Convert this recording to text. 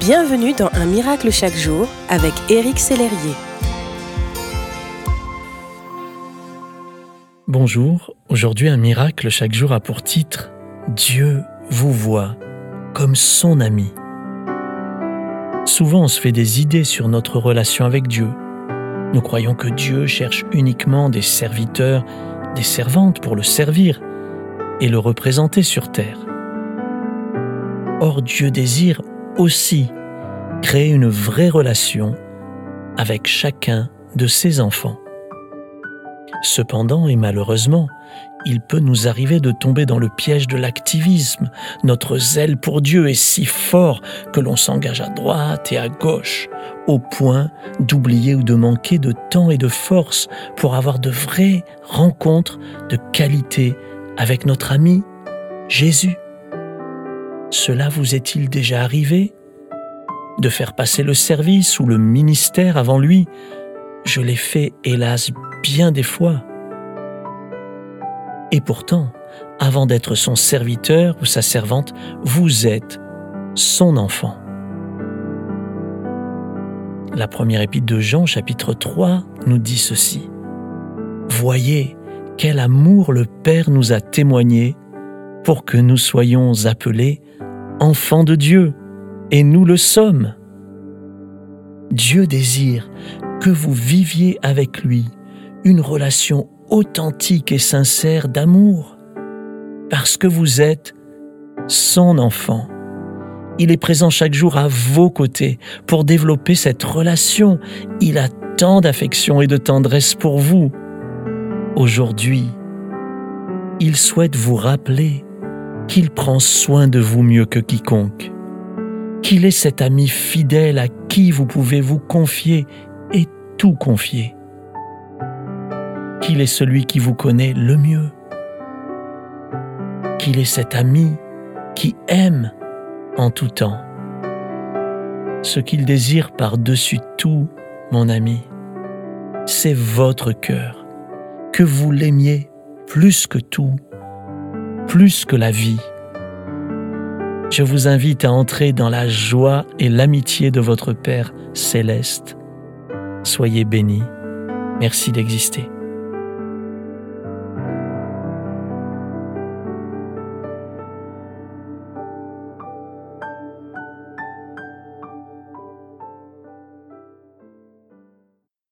Bienvenue dans Un miracle chaque jour avec Éric Sellerier. Bonjour, aujourd'hui Un miracle chaque jour a pour titre Dieu vous voit comme son ami. Souvent on se fait des idées sur notre relation avec Dieu. Nous croyons que Dieu cherche uniquement des serviteurs, des servantes pour le servir et le représenter sur terre. Or Dieu désire aussi créer une vraie relation avec chacun de ses enfants. Cependant et malheureusement, il peut nous arriver de tomber dans le piège de l'activisme. Notre zèle pour Dieu est si fort que l'on s'engage à droite et à gauche, au point d'oublier ou de manquer de temps et de force pour avoir de vraies rencontres de qualité avec notre ami Jésus. Cela vous est-il déjà arrivé De faire passer le service ou le ministère avant lui? Je l'ai fait, hélas, bien des fois. Et pourtant, avant d'être son serviteur ou sa servante, vous êtes son enfant. La première épître de Jean, chapitre 3, nous dit ceci. Voyez quel amour le Père nous a témoigné pour que nous soyons appelés enfants de Dieu, et nous le sommes. Dieu désire que vous viviez avec lui une relation authentique et sincère d'amour, parce que vous êtes son enfant. Il est présent chaque jour à vos côtés pour développer cette relation. Il a tant d'affection et de tendresse pour vous. Aujourd'hui, il souhaite vous rappeler qu'il prend soin de vous mieux que quiconque, qu'il est cet ami fidèle à qui vous pouvez vous confier et tout confier, qu'il est celui qui vous connaît le mieux, qu'il est cet ami qui aime en tout temps. Ce qu'il désire par-dessus tout, mon ami, c'est votre cœur, que vous l'aimiez plus que tout plus que la vie. Je vous invite à entrer dans la joie et l'amitié de votre Père céleste. Soyez bénis. Merci d'exister.